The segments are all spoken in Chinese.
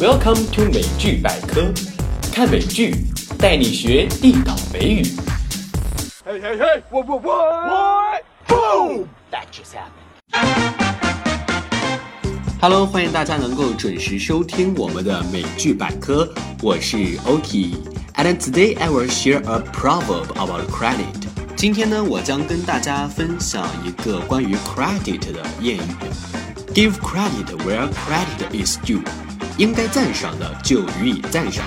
Welcome to 美剧百科，看美剧带你学地道美语。 Hey, hey, hey! What, what, what? Boom! That just happened. Hello，欢迎大家能够准时收听我们的美剧百科，我是 Oki。And today I will share a proverb about credit。今天呢，我将跟大家分享一个关于 credit 的谚语：Give credit where credit is due。 应该赞赏的就予以赞赏。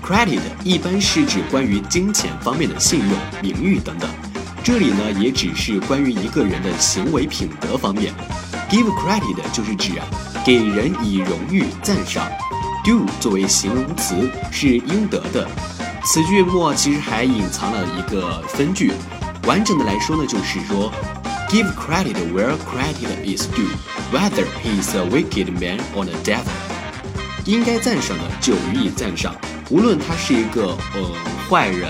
Credit 一般是指关于金钱方面的信用、名誉等等，这里呢也只是关于一个人的行为品德方面。Give credit 就是指给人以荣誉赞赏。Do 作为形容词是应得的。此句末其实还隐藏了一个分句，完整的来说呢就是说，Give credit where credit is due, whether he is a wicked man or a devil。应该赞赏的就予以赞赏，无论他是一个呃坏人、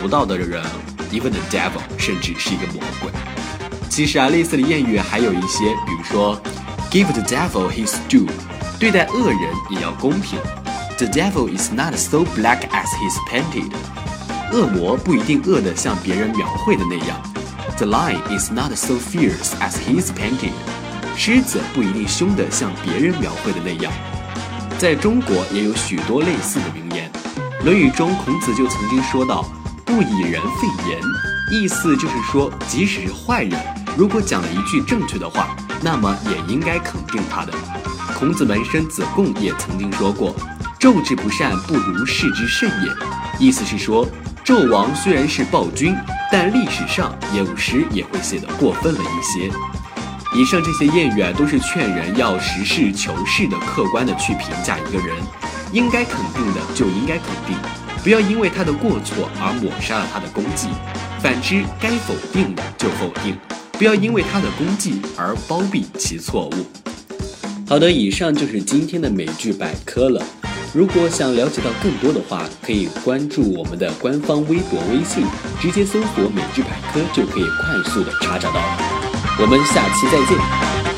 不道德的人，even the devil，甚至是一个魔鬼。其实啊，类似的谚语还有一些，比如说，Give the devil his due，对待恶人也要公平。The devil is not so black as he's painted，恶魔不一定恶得像别人描绘的那样。The lion is not so fierce as he's painted，狮子不一定凶得像别人描绘的那样。在中国也有许多类似的名言，《论语》中孔子就曾经说到：“不以人废言。”意思就是说，即使是坏人，如果讲了一句正确的话，那么也应该肯定他的。孔子门生子贡也曾经说过：“纣之不善，不如士之甚也。”意思是说，纣王虽然是暴君，但历史上有时也会写得过分了一些。以上这些谚语啊，都是劝人要实事求是的、客观的去评价一个人，应该肯定的就应该肯定，不要因为他的过错而抹杀了他的功绩；反之，该否定的就否定，不要因为他的功绩而包庇其错误。好的，以上就是今天的美剧百科了。如果想了解到更多的话，可以关注我们的官方微博、微信，直接搜索“美剧百科”就可以快速的查找到。我们下期再见。